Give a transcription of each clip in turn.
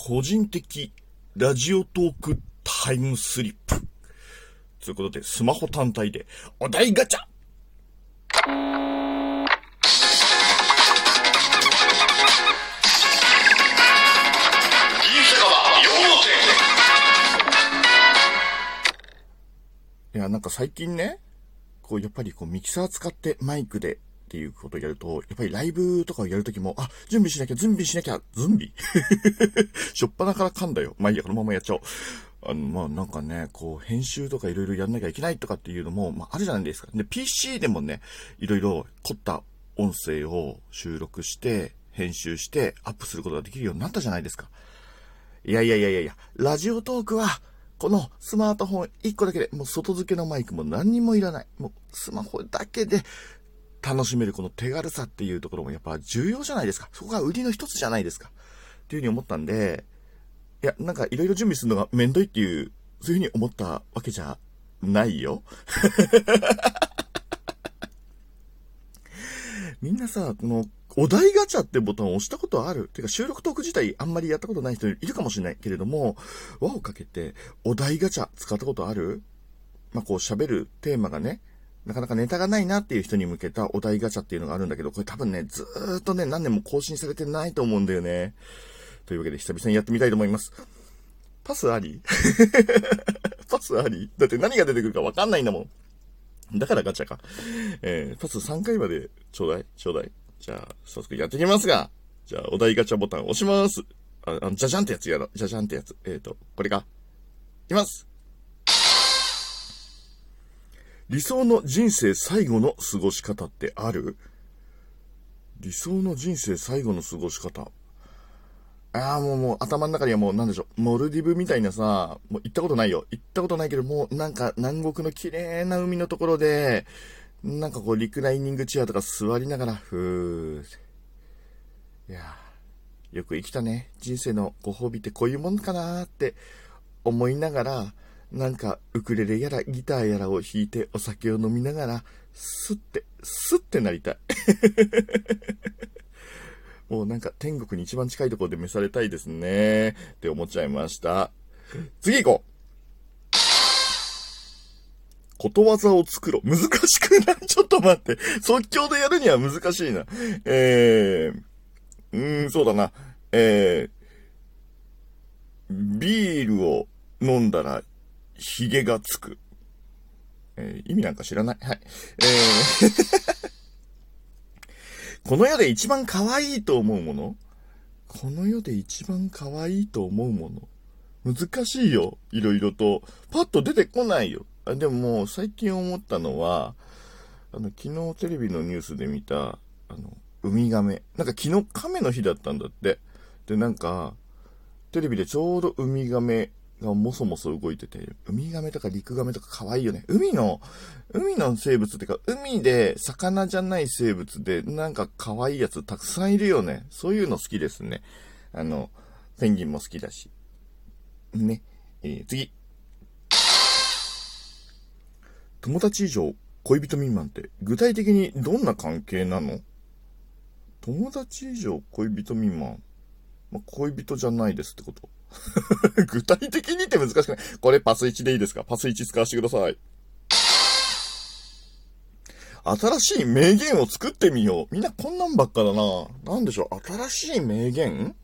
個人的ラジオトークタイムスリップ。ということで、スマホ単体でお題ガチャいや、なんか最近ね、こう、やっぱりこう、ミキサー使ってマイクでっていうことをやると、やっぱりライブとかをやるときも、あ、準備しなきゃ、準備しなきゃ、準備 しょっぱなから噛んだよ。まあいいや、このままやっちゃおう。あの、まあなんかね、こう、編集とかいろいろやんなきゃいけないとかっていうのも、まああるじゃないですか。で、PC でもね、いろいろ凝った音声を収録して、編集してアップすることができるようになったじゃないですか。いやいやいやいやいや、ラジオトークは、このスマートフォン1個だけで、もう外付けのマイクも何にもいらない。もうスマホだけで楽しめるこの手軽さっていうところもやっぱ重要じゃないですか。そこが売りの一つじゃないですか。っていうふうに思ったんで、いや、なんかいろいろ準備するのがめんどいっていう、そういうふうに思ったわけじゃないよ。みんなさ、このお題ガチャってボタンを押したことあるてか収録トーク自体あんまりやったことない人いるかもしれないけれども、輪をかけてお題ガチャ使ったことあるまあ、こう喋るテーマがね、なかなかネタがないなっていう人に向けたお題ガチャっていうのがあるんだけど、これ多分ね、ずーっとね、何年も更新されてないと思うんだよね。というわけで久々にやってみたいと思います。パスあり？パスあり？だって何が出てくるかわかんないんだもん。だからガチャか。えー、パス3回までちょうだい？ちょうだい。じゃあ、早速やっていきますが、じゃあ、お題ガチャボタン押します。あ、あの、じゃじゃんってやつやろ。じゃじゃんってやつ。えっ、ー、と、これか。いきます理想の人生最後の過ごし方ってある？理想の人生最後の過ごし方。ああ、もうもう頭の中にはもうなんでしょう。モルディブみたいなさ、もう行ったことないよ。行ったことないけど、もうなんか南国の綺麗な海のところで、なんかこう、リクライニングチェアとか座りながら、ふー。いやよく生きたね。人生のご褒美ってこういうもんかなーって思いながら、なんかウクレレやらギターやらを弾いてお酒を飲みながら、スッて、スッてなりたい。もうなんか天国に一番近いところで召されたいですね。って思っちゃいました。次行こうことわざを作ろう。難しくない？ちょっと待って。即興でやるには難しいな。えー、うーん、そうだな。えー、ビールを飲んだら、髭がつく。えー、意味なんか知らない？はい。えー この世で一番可愛いと思うもの？この世で一番可愛いと思うもの？難しいよ。いろいろと。パッと出てこないよ。あでももう最近思ったのは、あの、昨日テレビのニュースで見た、あの、ウミガメ。なんか昨日亀の日だったんだって。で、なんか、テレビでちょうどウミガメがもそもそ動いてて、ウミガメとかリクガメとか可愛いよね。海の、海の生物ってか、海で魚じゃない生物で、なんか可愛いやつたくさんいるよね。そういうの好きですね。あの、ペンギンも好きだし。ね。えー、次。友達以上恋人未満って具体的にどんな関係なの？友達以上恋人未満。まあ、恋人じゃないですってこと？具体的にって難しくない？これパス1でいいですか？パス1使わせてください。新しい名言を作ってみよう。みんなこんなんばっかだな。なんでしょう？新しい名言？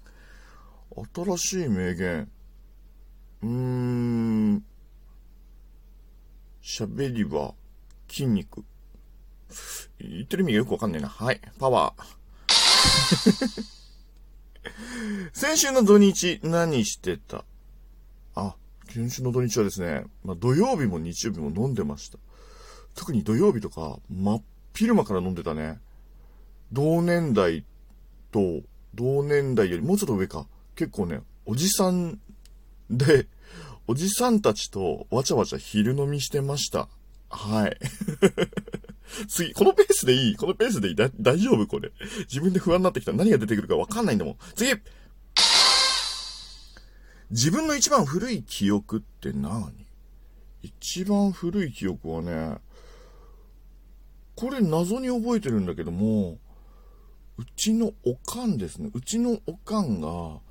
新しい名言。うーん。喋りは筋肉。言ってる意味がよくわかんねえな。はい。パワー。先週の土日何してた？あ、先週の土日はですね、まあ、土曜日も日曜日も飲んでました。特に土曜日とか、真っ昼間から飲んでたね。同年代と、同年代よりもうちょっと上か。結構ね、おじさんで、おじさんたちとわちゃわちゃ昼飲みしてました。はい。次、このペースでいい？このペースでいい？だ大丈夫？これ。自分で不安になってきた。何が出てくるかわかんないんだもん。次自分の一番古い記憶って何？一番古い記憶はね、これ謎に覚えてるんだけども、うちのおかんですね。うちのおかんが、も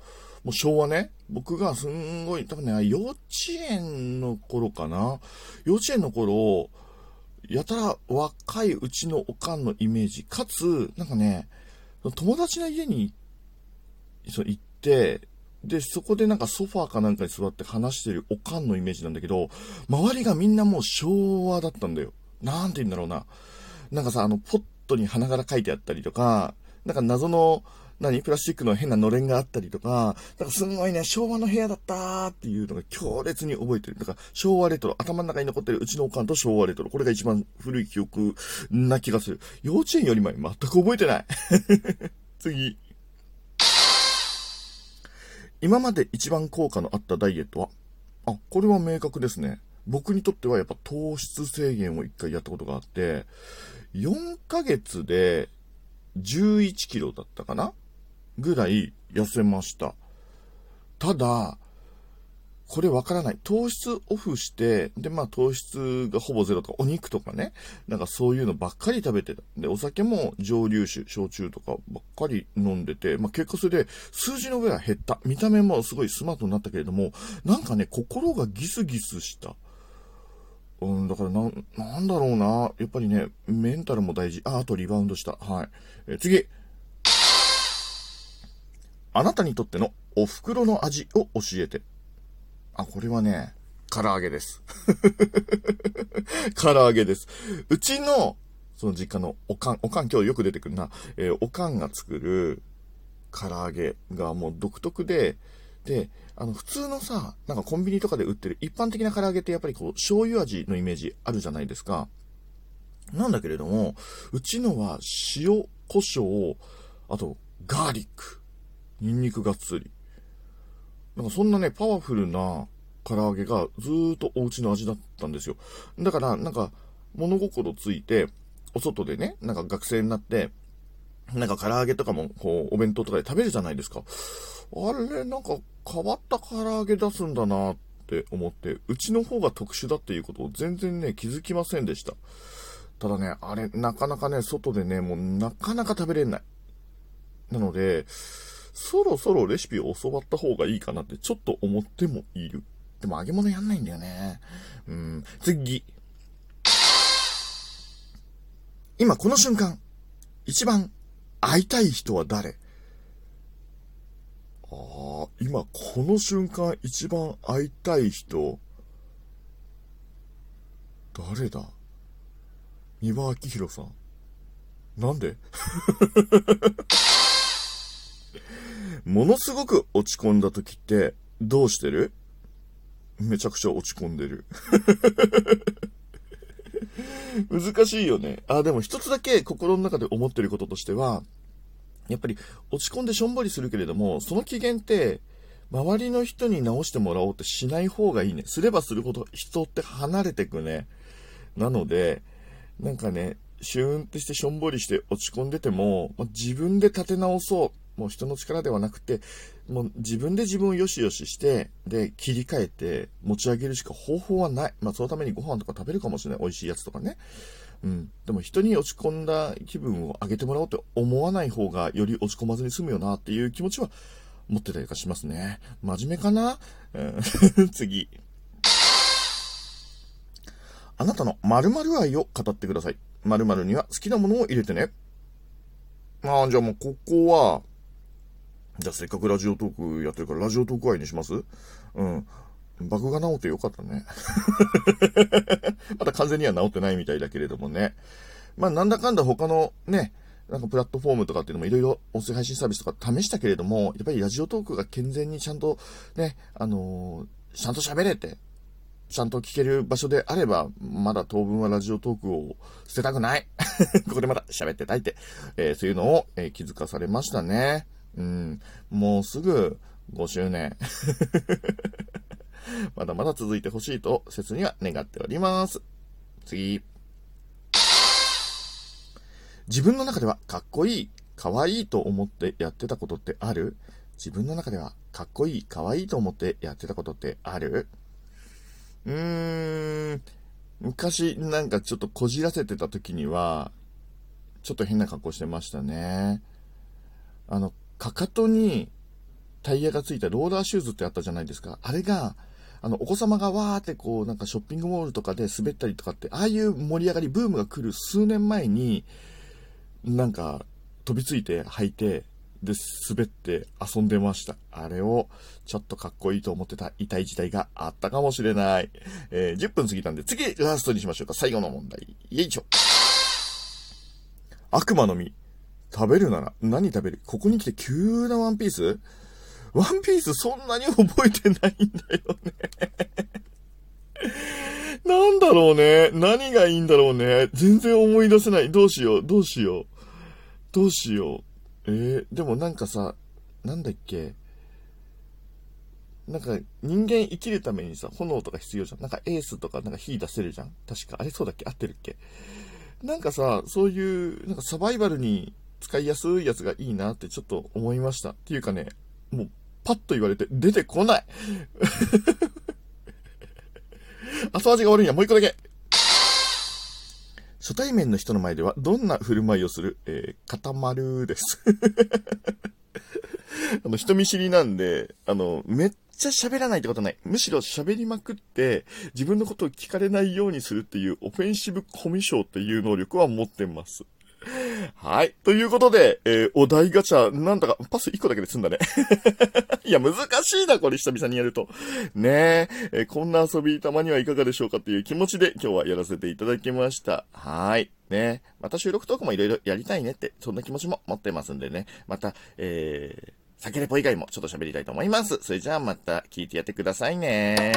う昭和ね、僕がすんごい、多分ね、幼稚園の頃かな。幼稚園の頃、やたら若いうちのおかんのイメージ、かつ、なんかね、友達の家に行って、で、そこでなんかソファーかなんかに座って話してるおかんのイメージなんだけど、周りがみんなもう昭和だったんだよ。なんて言うんだろうな。なんかさ、あの、ポットに花柄書いてあったりとか、なんか謎の、何プラスチックの変なのれんがあったりとか、なんかすんごいね、昭和の部屋だったーっていうのが強烈に覚えてる。だから昭和レトロ、頭の中に残ってるうちのおかんと昭和レトロ。これが一番古い記憶な気がする。幼稚園より前全く覚えてない。次。今まで一番効果のあったダイエットは？あ、これは明確ですね。僕にとってはやっぱ糖質制限を一回やったことがあって、4ヶ月で11キロだったかな？ぐらい痩せました。ただ、これわからない。糖質オフして、で、まあ糖質がほぼゼロとか、お肉とかね、なんかそういうのばっかり食べてた。で、お酒も蒸留酒、焼酎とかばっかり飲んでて、まあ結果それで数字の上は減った。見た目もすごいスマートになったけれども、なんかね、心がギスギスした。うん、だからな、なんだろうな。やっぱりね、メンタルも大事。あ、あとリバウンドした。はい。え次。あなたにとってのお袋の味を教えて。あ、これはね、唐揚げです。唐揚げです。うちの、その実家のおかん、おかん今日よく出てくるな、えー、おかんが作る唐揚げがもう独特で、で、あの、普通のさ、なんかコンビニとかで売ってる一般的な唐揚げってやっぱりこう、醤油味のイメージあるじゃないですか。なんだけれども、うちのは塩、胡椒、あと、ガーリック、ニンニクがっつり。なんかそんなね、パワフルな唐揚げがずーっとお家の味だったんですよ。だから、なんか、物心ついて、お外でね、なんか学生になって、なんか唐揚げとかも、こう、お弁当とかで食べるじゃないですか。あれ、なんか変わった唐揚げ出すんだなって思って、うちの方が特殊だっていうことを全然ね、気づきませんでした。ただね、あれ、なかなかね、外でね、もうなかなか食べれない。なので、そろそろレシピを教わった方がいいかなってちょっと思ってもいる。でも揚げ物やんないんだよね。うん。次。今この瞬間、一番会いたい人は誰？ああ、今この瞬間一番会いたい人、誰だ？三輪明宏さん。なんで？ものすごく落ち込んだ時ってどうしてる？めちゃくちゃ落ち込んでる。難しいよね。あ、でも一つだけ心の中で思ってることとしては、やっぱり落ち込んでしょんぼりするけれども、その機嫌って、周りの人に直してもらおうってしない方がいいね。すればするほど人って離れてくね。なので、なんかね、シューンってしてしょんぼりして落ち込んでても、ま、自分で立て直そう。もう人の力ではなくて、もう自分で自分をよしよしして、で、切り替えて持ち上げるしか方法はない。まあ、そのためにご飯とか食べるかもしれない。美味しいやつとかね。うん。でも人に落ち込んだ気分を上げてもらおうって思わない方がより落ち込まずに済むよなっていう気持ちは持ってたりとかしますね。真面目かな、うん、次。あなたの〇〇愛を語ってください。〇〇には好きなものを入れてね。ああ、じゃあもうここは、じゃあせっかくラジオトークやってるからラジオトーク愛にします？うん。バグが治ってよかったね。まだ完全には治ってないみたいだけれどもね。まあなんだかんだ他のね、なんかプラットフォームとかっていうのもいろいろ音声配信サービスとか試したけれども、やっぱりラジオトークが健全にちゃんとね、あのー、ちゃんと喋れて、ちゃんと聞ける場所であれば、まだ当分はラジオトークを捨てたくない。ここでまだ喋ってたいって、えー、そういうのを、えー、気づかされましたね。うん。もうすぐ5周年。まだまだ続いてほしいと切には願っております。次。自分の中ではかっこいい、かわいいと思ってやってたことってある？自分の中ではかっこいい、かわいいと思ってやってたことってある？うーん、昔なんかちょっとこじらせてた時には、ちょっと変な格好してましたね。あの、かかとにタイヤがついたローラーシューズってあったじゃないですか。あれが、あの、お子様がわーってこう、なんかショッピングモールとかで滑ったりとかって、ああいう盛り上がり、ブームが来る数年前に、なんか、飛びついて履いて、で、滑って遊んでました。あれを、ちょっとかっこいいと思ってた痛い時代があったかもしれない。えー、10分過ぎたんで、次、ラストにしましょうか。最後の問題。よいしょ。悪魔の実。食べるなら何食べる？ここに来て急なワンピース？ワンピースそんなに覚えてないんだよね なんだろうね。何がいいんだろうね。全然思い出せない。どうしよう、どうしよう。どうしよう。えー、でもなんかさ、なんだっけ？なんか人間生きるためにさ、炎とか必要じゃん。なんかエースとかなんか火出せるじゃん。確か。あれそうだっけ？合ってるっけ？なんかさ、そういう、なんかサバイバルに使いやすいやつがいいなってちょっと思いました。っていうかね、もうパッと言われて出てこない 後味が悪いんや、もう一個だけ。初対面の人の前ではどんな振る舞いをする？えー、固まるです。あの、人見知りなんで、あの、めっちゃ喋らないってことない。むしろ喋りまくって、自分のことを聞かれないようにするっていう、オフェンシブコミュ障っていう能力は持ってます。はい。ということで、えー、お題ガチャ、なんだか、パス1個だけで済んだね。いや、難しいな、これ久々にやると。ねえ、ー、こんな遊びたまにはいかがでしょうかっていう気持ちで今日はやらせていただきました。はい。ねまた収録トークもいろいろやりたいねって、そんな気持ちも持ってますんでね。また、えー、酒レポ以外もちょっと喋りたいと思います。それじゃあまた聞いてやってくださいね。